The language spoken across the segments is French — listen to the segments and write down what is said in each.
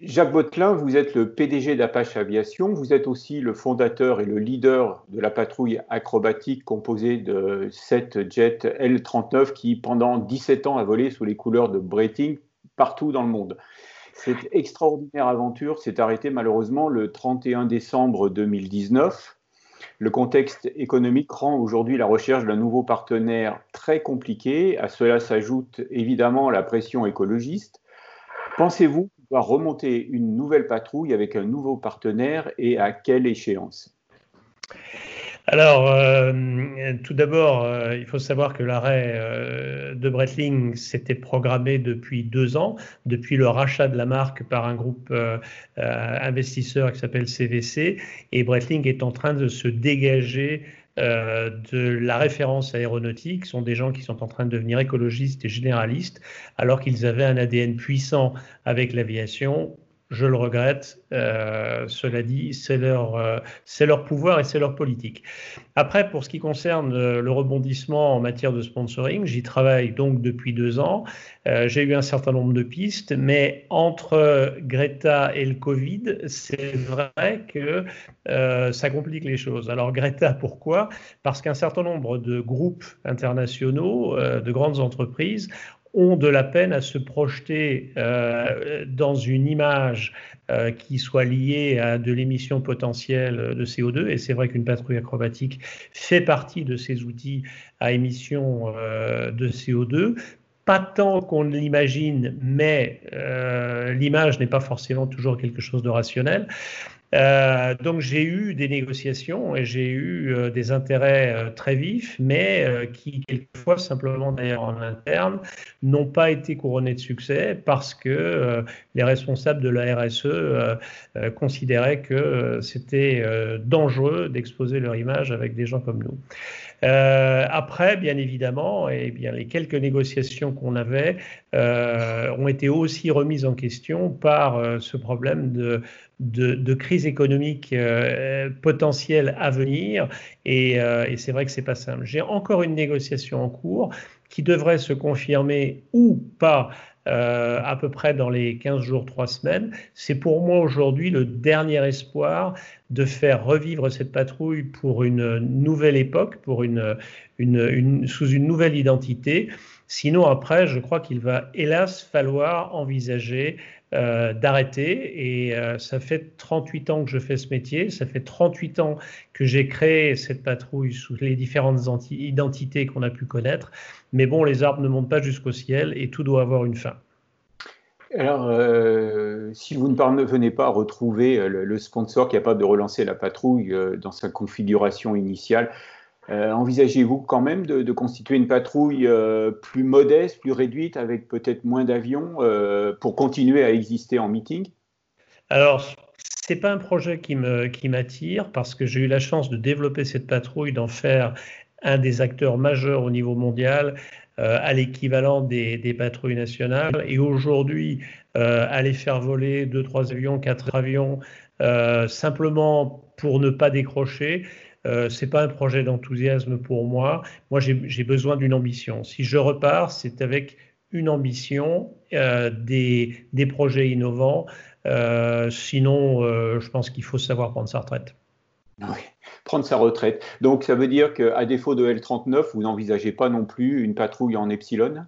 Jacques Botelin, vous êtes le PDG d'Apache Aviation, vous êtes aussi le fondateur et le leader de la patrouille acrobatique composée de sept jets L-39 qui, pendant 17 ans, a volé sous les couleurs de Breitling partout dans le monde. Cette extraordinaire aventure s'est arrêtée malheureusement le 31 décembre 2019. Le contexte économique rend aujourd'hui la recherche d'un nouveau partenaire très compliqué. À cela s'ajoute évidemment la pression écologiste. Pensez-vous remonter une nouvelle patrouille avec un nouveau partenaire et à quelle échéance? Alors, euh, tout d'abord, euh, il faut savoir que l'arrêt euh, de Breitling s'était programmé depuis deux ans, depuis le rachat de la marque par un groupe investisseur qui s'appelle CVC, et Breitling est en train de se dégager de la référence aéronautique, sont des gens qui sont en train de devenir écologistes et généralistes, alors qu'ils avaient un ADN puissant avec l'aviation je le regrette. Euh, cela dit, c'est leur, euh, c'est leur pouvoir et c'est leur politique. Après, pour ce qui concerne euh, le rebondissement en matière de sponsoring, j'y travaille donc depuis deux ans. j'ai eu un certain nombre de pistes, mais entre Greta et le Covid, c'est vrai que ça complique les choses. Alors Greta, pourquoi? Parce qu'un certain nombre de groupes internationaux, de grandes entreprises, ont de la peine à se projeter euh, dans une image euh, qui soit liée à de l'émission potentielle de CO2. Et c'est vrai qu'une patrouille acrobatique fait partie de ces outils à émission euh, de CO2. Pas tant qu'on l'imagine, mais l'image n'est pas forcément toujours quelque chose de rationnel. Euh, donc j'ai eu des négociations et j'ai eu euh, des intérêts euh, très vifs, mais qui quelquefois simplement d'ailleurs en interne n'ont pas été couronnés de succès parce que les responsables de la RSE considéraient que c'était dangereux d'exposer leur image avec des gens comme nous. après, bien évidemment, et eh bien les quelques négociations qu'on avait ont été aussi remises en question par ce problème de de, crise économique euh, potentielle à venir. Euh, et, c'est vrai que c'est pas simple. J'ai encore une négociation en cours qui devrait se confirmer ou pas euh, à peu près dans les 15 jours, 3 semaines. C'est pour moi aujourd'hui le dernier espoir de faire revivre cette patrouille pour une nouvelle époque, pour une, sous une nouvelle identité. Sinon, après, je crois qu'il va hélas falloir envisager euh, d'arrêter. Et euh, ça fait 38 ans que je fais ce métier, ça fait 38 ans que j'ai créé cette patrouille sous les différentes identités qu'on a pu connaître. Mais bon, les arbres ne montent pas jusqu'au ciel et tout doit avoir une fin. Alors, euh, si vous ne parvenez pas à retrouver le, sponsor capable de relancer la patrouille dans sa configuration initiale, euh, envisagez-vous quand même de, constituer une patrouille euh, plus modeste, plus réduite, avec peut-être moins d'avions euh, pour continuer à exister en meeting? Alors, ce n'est pas un projet qui m'attire parce que j'ai eu la chance de développer cette patrouille, d'en faire un des acteurs majeurs au niveau mondial, à l'équivalent des, patrouilles nationales. Et aujourd'hui, aller faire voler deux, trois avions, quatre avions, simplement pour ne pas décrocher, euh, c'est pas un projet d'enthousiasme pour moi. Moi, j'ai besoin d'une ambition. Si je repars, c'est avec une ambition, euh, des, projets innovants. Euh, sinon, euh, je pense qu'il faut savoir prendre sa retraite. Oui, prendre sa retraite. Donc, ça veut dire qu'à défaut de L39, vous n'envisagez pas non plus une patrouille en Epsilon?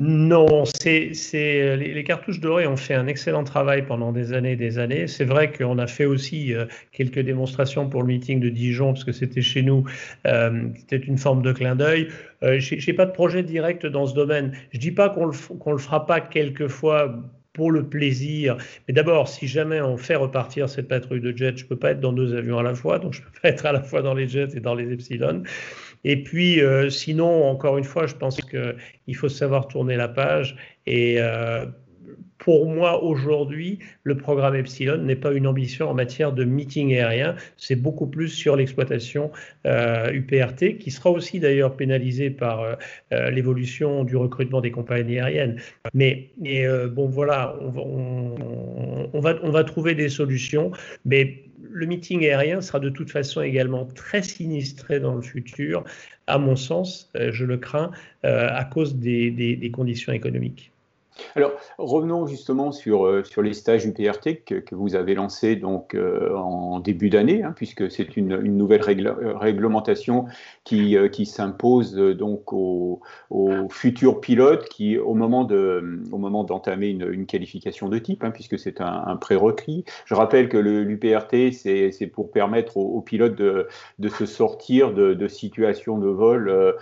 Non, c'est, c'est les, cartouches dorées ont fait un excellent travail pendant des années et des années. C'est vrai qu'on a fait aussi euh, quelques démonstrations pour le meeting de Dijon, parce que c'était chez nous, euh, c'était une forme de clin d'œil. Euh, je n'ai pas de projet direct dans ce domaine. Je ne dis pas qu'on qu'on le fera pas quelquefois pour le plaisir. Mais d'abord, si jamais on fait repartir cette patrouille de jets, je ne peux pas être dans deux avions à la fois, donc je ne peux pas être à la fois dans les jets et dans les Epsilon. Et puis, euh, sinon, encore une fois, je pense qu'il faut savoir tourner la page. Et euh, pour moi, aujourd'hui, le programme Epsilon n'est pas une ambition en matière de meeting aérien, c'est beaucoup plus sur l'exploitation euh, UPRT, qui sera aussi d'ailleurs pénalisée par l'évolution du recrutement des compagnies aériennes. Mais, bon, voilà, on, va, on va trouver des solutions, mais le meeting aérien sera de toute façon également très sinistré dans le futur, à mon sens, euh, je le crains, euh, à cause des, conditions économiques. Alors, revenons justement sur, euh, les stages UPRT que, vous avez lancés donc, euh, en début d'année, hein, puisque c'est une, nouvelle euh, réglementation qui, s'impose donc aux, futurs pilotes qui, au moment, d'entamer une, qualification de type, hein, puisque c'est un, prérequis. Je rappelle que l'UPRT, c'est, pour permettre aux, pilotes de, de se sortir de, situations de vol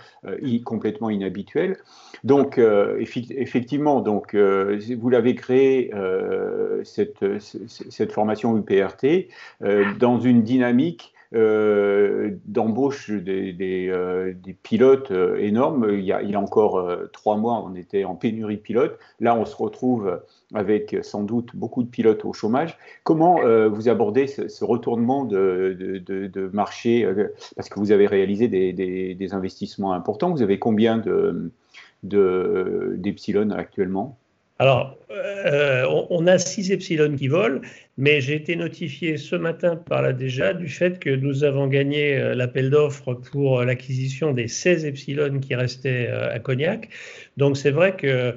complètement inhabituelles. Donc, effectivement, donc, euh, vous l'avez créé, euh, cette, formation UPRT, euh, dans une dynamique d'embauche des, pilotes énormes. Il y, a, encore trois mois, on était en pénurie de pilotes. Là, on se retrouve avec sans doute beaucoup de pilotes au chômage. Comment vous abordez ce, retournement de, marché Parce que vous avez réalisé des investissements importants. Vous avez combien de d'Epsilon actuellement alors, euh, on, a 6 Epsilon qui volent, mais j'ai été notifié ce matin par la DGA du fait que nous avons gagné euh, l'appel d'offres pour l'acquisition des 16 Epsilon qui restaient euh, à Cognac. Donc, c'est vrai que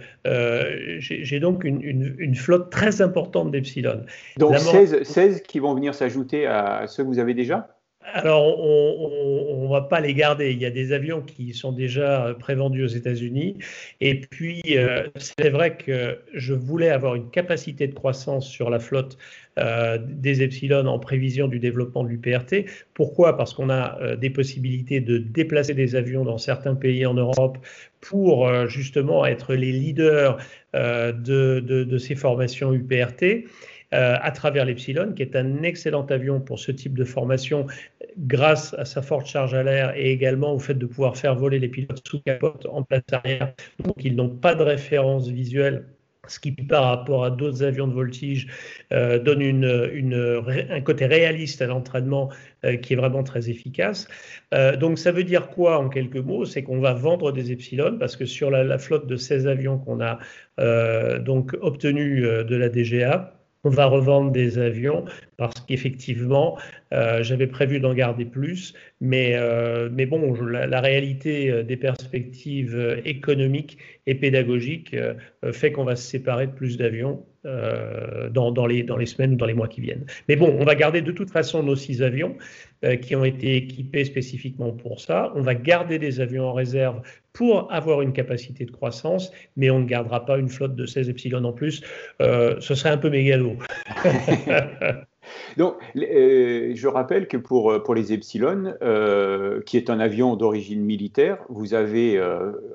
j'ai donc une, flotte très importante d'Epsilon. Donc, 16, 16, qui vont venir s'ajouter à ceux que vous avez déjà? Alors, on ne va pas les garder. Il y a des avions qui sont déjà prévendus aux États-Unis. Et puis, euh, c'est vrai que je voulais avoir une capacité de croissance sur la flotte euh, des Epsilon en prévision du développement de l'UPRT. Pourquoi? Parce qu'on a euh, des possibilités de déplacer des avions dans certains pays en Europe pour justement être les leaders de, de, ces formations UPRT. Euh, à travers l'Epsilon, qui est un excellent avion pour ce type de formation grâce à sa forte charge à l'air et également au fait de pouvoir faire voler les pilotes sous capote en place arrière. Donc, ils n'ont pas de référence visuelle ce qui par rapport à d'autres avions de voltige euh, donne un côté réaliste à l'entraînement euh, qui est vraiment très efficace. Donc ça veut dire quoi en quelques mots? C'est qu'on va vendre des Epsilon parce que sur la, la flotte de 16 avions qu'on a donc obtenus de la DGA, on va revendre des avions parce qu'effectivement, euh, j'avais prévu d'en garder plus, mais, euh, mais bon, la, réalité euh, des perspectives économiques et pédagogiques fait qu'on va se séparer de plus d'avions dans, dans, les, dans les semaines ou dans les mois qui viennent. Mais bon, on va garder de toute façon nos six avions qui ont été équipés spécifiquement pour ça. On va garder des avions en réserve pour avoir une capacité de croissance, mais on ne gardera pas une flotte de 16 Epsilon en plus. Euh, ce serait un peu mégalo. Donc, euh, je rappelle que pour, pour les Epsilon, euh, qui est un avion d'origine militaire, vous avez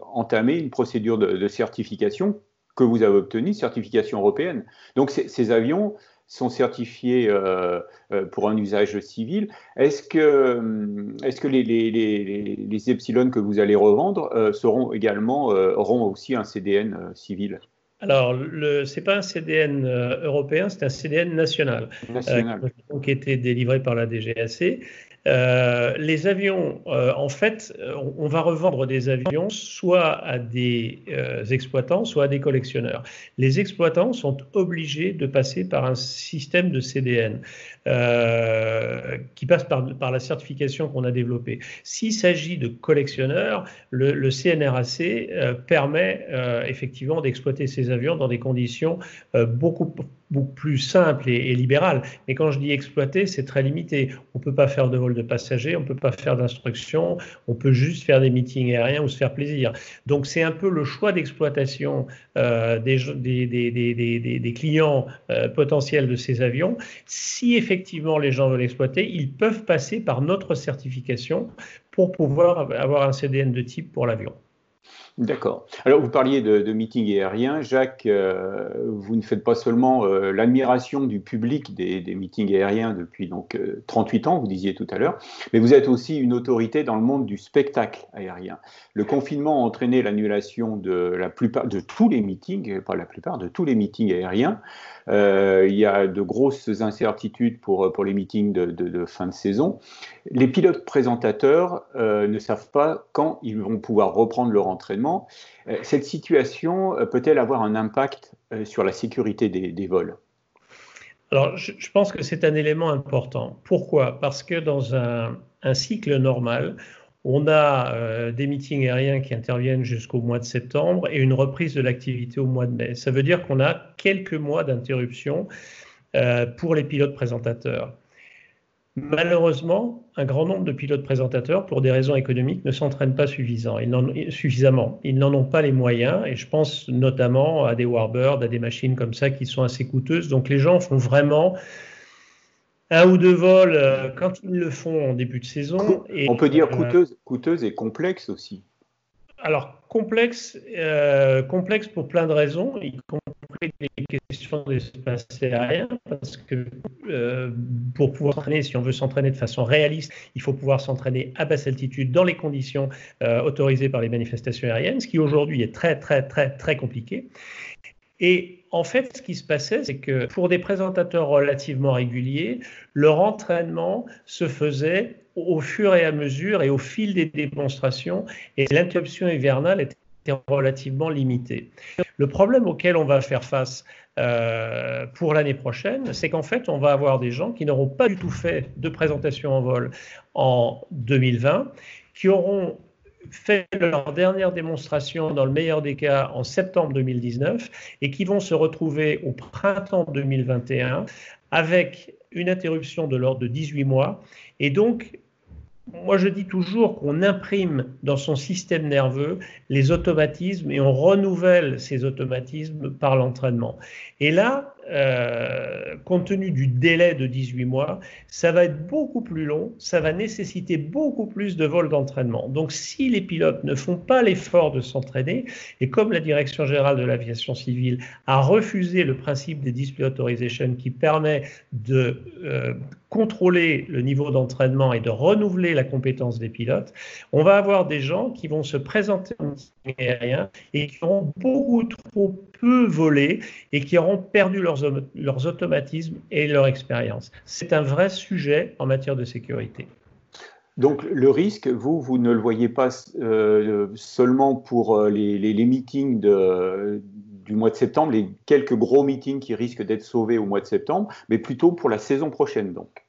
entamé une procédure de, de, certification que vous avez obtenue, certification européenne. Donc, ces avions sont certifiés euh, euh, pour un usage civil. Est-ce que, euh, est que les, les, les, les, epsilon que vous allez revendre seront également, auront aussi un CDN civil? Alors, ce n'est pas un CDN européen, c'est un CDN national, national. qui a été délivré par la DGAC. Euh, les avions, euh, en fait, euh, on, va revendre des avions soit à des exploitants, soit à des collectionneurs. Les exploitants sont obligés de passer par un système de CDN qui passe par, la certification qu'on a développée. S'il s'agit de collectionneurs, le, le CNRAC permet effectivement d'exploiter ces avions dans des conditions beaucoup beaucoup plus simple et, libéral. Mais quand je dis exploiter, c'est très limité. On ne peut pas faire de vol de passagers, on ne peut pas faire d'instruction, on peut juste faire des meetings aériens ou se faire plaisir. Donc c'est un peu le choix d'exploitation euh, des, des, des, clients euh, potentiels de ces avions. Si effectivement les gens veulent exploiter, ils peuvent passer par notre certification pour pouvoir avoir un CDN de type pour l'avion. D'accord. Alors, vous parliez de, de meeting aérien. Jacques, euh, vous ne faites pas seulement euh, l'admiration du public des, meetings aériens depuis donc 38 euh, ans, vous disiez tout à l'heure, mais vous êtes aussi une autorité dans le monde du spectacle aérien. Le confinement a entraîné l'annulation de la plupart de tous les meetings, pas la plupart, de tous les meetings aériens. il y a de grosses incertitudes pour, pour les meetings de, de, de fin de saison. Les pilotes présentateurs ne savent pas quand ils vont pouvoir reprendre leur euh, cette situation euh, peut-elle avoir un impact euh, sur la sécurité des, vols? Alors, je, pense que c'est un élément important. Pourquoi? Parce que dans un, cycle normal, On a des meetings aériens qui interviennent jusqu'au mois de septembre et une reprise de l'activité au mois de mai. Ça veut dire qu'on a quelques mois d'interruption pour les pilotes présentateurs. Malheureusement, un grand nombre de pilotes présentateurs, pour des raisons économiques, ne s'entraînent pas suffisamment. Ils n'en ont pas les moyens, et je pense notamment à des Warbirds, à des machines comme ça qui sont assez coûteuses. Donc les gens font vraiment un ou deux vols euh, quand ils le font en début de saison. On peut dire euh, coûteuse, et complexe aussi. Alors complexe, euh, complexe pour plein de raisons, les questions d'espace aérien, parce que euh, pour pouvoir s'entraîner, si on veut s'entraîner de façon réaliste, il faut pouvoir s'entraîner à basse altitude dans les conditions euh, autorisées par les manifestations aériennes, ce qui aujourd'hui est très, très, très, très compliqué. Et en fait, ce qui se passait, c'est que pour des présentateurs relativement réguliers, leur entraînement se faisait au fur et à mesure et au fil des démonstrations, et l'interruption hivernale était relativement limité. Le problème auquel on va faire face euh, pour l'année prochaine, c'est qu'en fait, on va avoir des gens qui n'auront pas du tout fait de présentation en vol en 2020, qui auront fait leur dernière démonstration, dans le meilleur des cas, en septembre 2019, et qui vont se retrouver au printemps 2021 avec une interruption de l'ordre de 18 mois. Et donc, moi, je dis toujours qu'on imprime dans son système nerveux les automatismes et on renouvelle ces automatismes par l'entraînement. Et là, euh, compte tenu du délai de 18 mois, ça va être beaucoup plus long, ça va nécessiter beaucoup plus de vols d'entraînement. Donc si les pilotes ne font pas l'effort de s'entraîner, et comme la Direction générale de l'aviation civile a refusé le principe des display authorization qui permet de euh, contrôler le niveau d'entraînement et de renouveler la compétence des pilotes, on va avoir des gens qui vont se présenter en aérien et qui auront beaucoup trop peu volé et qui auront perdu leurs, automatismes et leur expérience. C'est un vrai sujet en matière de sécurité. Donc le risque, vous, vous ne le voyez pas euh, seulement pour euh, les, meetings du mois de septembre, les quelques gros meetings qui risquent d'être sauvés au mois de septembre, mais plutôt pour la saison prochaine donc.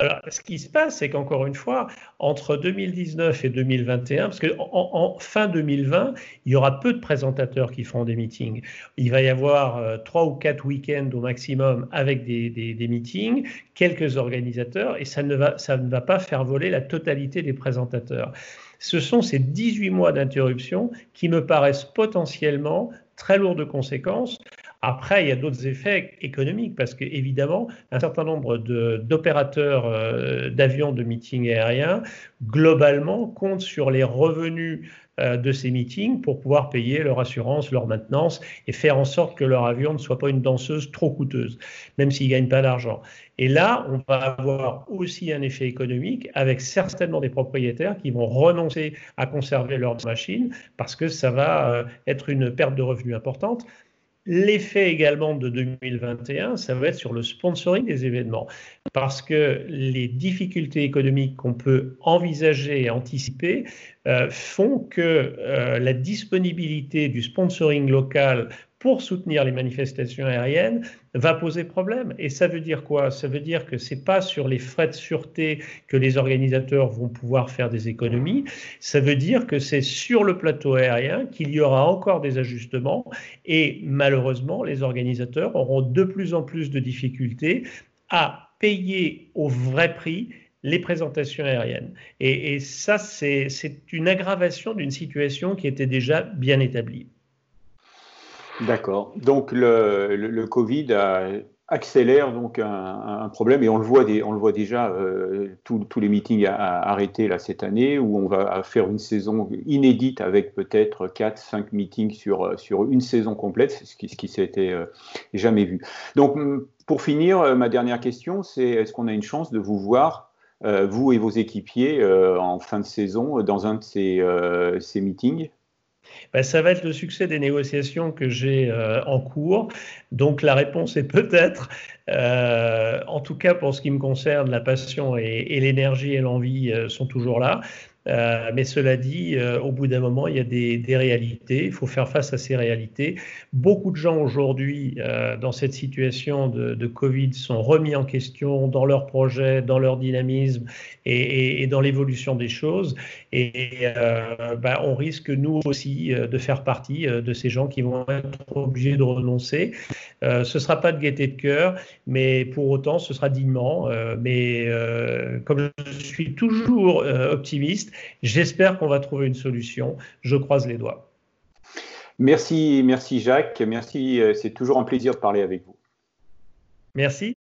Alors, ce qui se passe, c'est qu'encore une fois, entre 2019 et 2021, parce qu'en en, fin 2020, il y aura peu de présentateurs qui feront des meetings. Il va y avoir euh, trois ou quatre week-ends au maximum avec des, des, meetings, quelques organisateurs, et ça ne, va, ça ne va pas faire voler la totalité des présentateurs. Ce sont ces 18 mois d'interruption qui me paraissent potentiellement très lourds de conséquences. Après, il y a d'autres effets économiques parce qu'évidemment, un certain nombre d'opérateurs euh, d'avions de meetings aériens, globalement, comptent sur les revenus euh, de ces meetings pour pouvoir payer leur assurance, leur maintenance et faire en sorte que leur avion ne soit pas une danseuse trop coûteuse, même s'ils ne gagnent pas d'argent. Et là, on va avoir aussi un effet économique avec certainement des propriétaires qui vont renoncer à conserver leurs machines parce que ça va euh, être une perte de revenus importante. L'effet également de 2021, ça va être sur le sponsoring des événements, parce que les difficultés économiques qu'on peut envisager et anticiper euh, font que euh, la disponibilité du sponsoring local pour soutenir les manifestations aériennes va poser problème. Et ça veut dire quoi? Ça veut dire que c'est pas sur les frais de sûreté que les organisateurs vont pouvoir faire des économies. Ça veut dire que c'est sur le plateau aérien qu'il y aura encore des ajustements. Et malheureusement, les organisateurs auront de plus en plus de difficultés à payer au vrai prix les présentations aériennes. Et, et ça, c'est une aggravation d'une situation qui était déjà bien établie. D'accord. Donc le, Covid accélère donc un, problème et on le voit, on le voit déjà, euh, tous les meetings arrêtés là cette année où on va faire une saison inédite avec peut-être 4-5 meetings sur, sur une saison complète, ce qui, ce qui s'était euh, jamais vu. Donc pour finir, euh, ma dernière question, c'est est-ce qu'on a une chance de vous voir vous et vos équipiers, en fin de saison, dans un de ces, ces meetings? Ben, ça va être le succès des négociations que j'ai euh, en cours. Donc la réponse est peut-être, euh, en tout cas pour ce qui me concerne, la passion et, l'énergie et l'envie euh, sont toujours là. Euh, mais cela dit, euh, au bout d'un moment, il y a des, réalités. Il faut faire face à ces réalités. Beaucoup de gens aujourd'hui, euh, dans cette situation de, Covid, sont remis en question dans leurs projets, dans leur dynamisme et, dans l'évolution des choses. Et ben, on risque, nous aussi, de faire partie de ces gens qui vont être obligés de renoncer. ce ne sera pas de gaieté de cœur, mais pour autant, ce sera dignement. mais comme je suis toujours optimiste, J'espère qu'on va trouver une solution. Je croise les doigts. Merci, merci Jacques. Merci. Euh, c'est toujours un plaisir de parler avec vous. Merci.